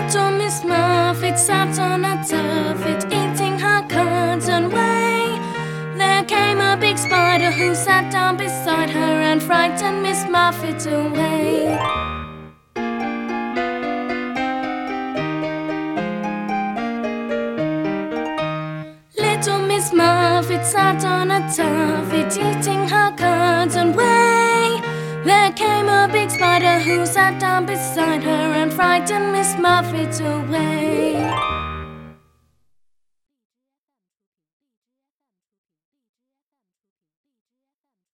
Little Miss Muffet sat on a tuffet, eating her curds and whey. There came a big spider who sat down beside her and frightened Miss Muffet away. Little Miss Muffet sat on a tuffet, eating her curds and whey. There came a big spider who sat down beside her frightened Miss away.